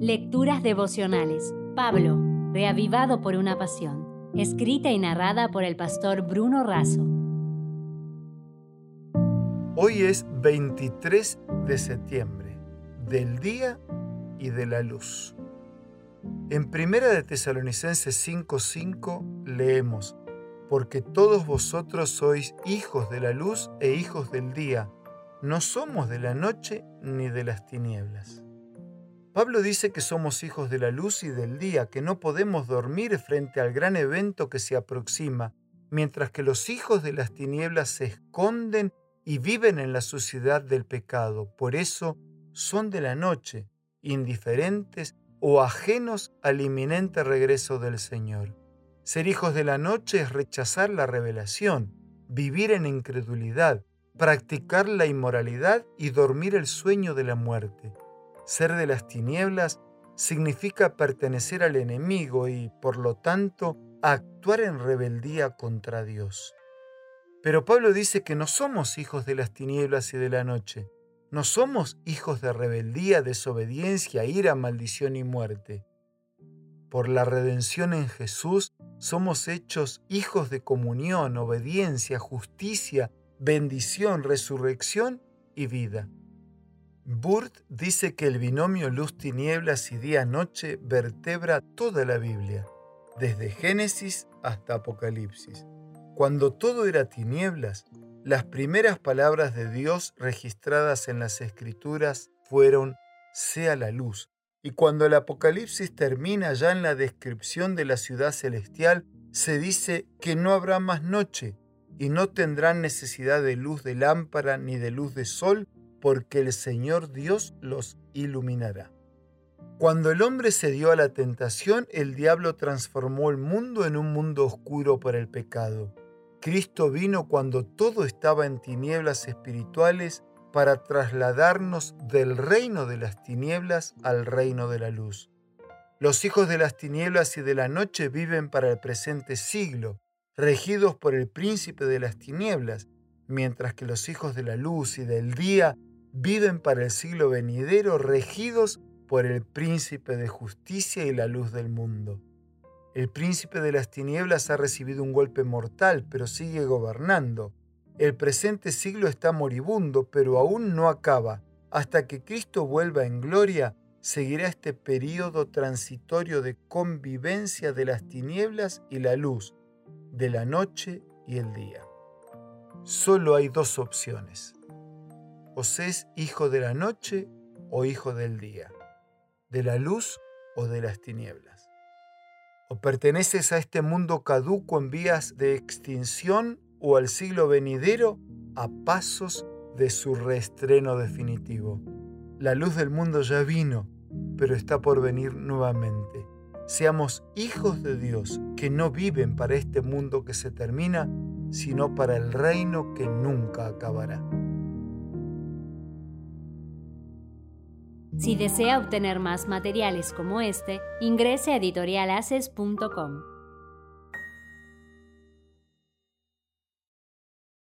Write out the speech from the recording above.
Lecturas devocionales. Pablo, reavivado por una pasión. Escrita y narrada por el pastor Bruno Razo. Hoy es 23 de septiembre, del día y de la luz. En Primera de Tesalonicenses 5:5 leemos, porque todos vosotros sois hijos de la luz e hijos del día, no somos de la noche ni de las tinieblas. Pablo dice que somos hijos de la luz y del día, que no podemos dormir frente al gran evento que se aproxima, mientras que los hijos de las tinieblas se esconden y viven en la suciedad del pecado. Por eso son de la noche, indiferentes o ajenos al inminente regreso del Señor. Ser hijos de la noche es rechazar la revelación, vivir en incredulidad, practicar la inmoralidad y dormir el sueño de la muerte. Ser de las tinieblas significa pertenecer al enemigo y, por lo tanto, actuar en rebeldía contra Dios. Pero Pablo dice que no somos hijos de las tinieblas y de la noche. No somos hijos de rebeldía, desobediencia, ira, maldición y muerte. Por la redención en Jesús somos hechos hijos de comunión, obediencia, justicia, bendición, resurrección y vida. Burt dice que el binomio luz-tinieblas y día-noche vertebra toda la Biblia, desde Génesis hasta Apocalipsis. Cuando todo era tinieblas, las primeras palabras de Dios registradas en las Escrituras fueron sea la luz. Y cuando el Apocalipsis termina ya en la descripción de la ciudad celestial, se dice que no habrá más noche y no tendrán necesidad de luz de lámpara ni de luz de sol, porque el Señor Dios los iluminará. Cuando el hombre se dio a la tentación, el diablo transformó el mundo en un mundo oscuro por el pecado. Cristo vino cuando todo estaba en tinieblas espirituales para trasladarnos del reino de las tinieblas al reino de la luz. Los hijos de las tinieblas y de la noche viven para el presente siglo, regidos por el príncipe de las tinieblas, mientras que los hijos de la luz y del día viven para el siglo venidero regidos por el príncipe de justicia y la luz del mundo. El príncipe de las tinieblas ha recibido un golpe mortal, pero sigue gobernando. El presente siglo está moribundo, pero aún no acaba. Hasta que Cristo vuelva en gloria, seguirá este periodo transitorio de convivencia de las tinieblas y la luz, de la noche y el día. Solo hay dos opciones o es hijo de la noche o hijo del día, de la luz o de las tinieblas. O perteneces a este mundo caduco en vías de extinción o al siglo venidero a pasos de su reestreno definitivo. La luz del mundo ya vino, pero está por venir nuevamente. Seamos hijos de Dios que no viven para este mundo que se termina, sino para el reino que nunca acabará. Si desea obtener más materiales como este, ingrese a editorialaces.com.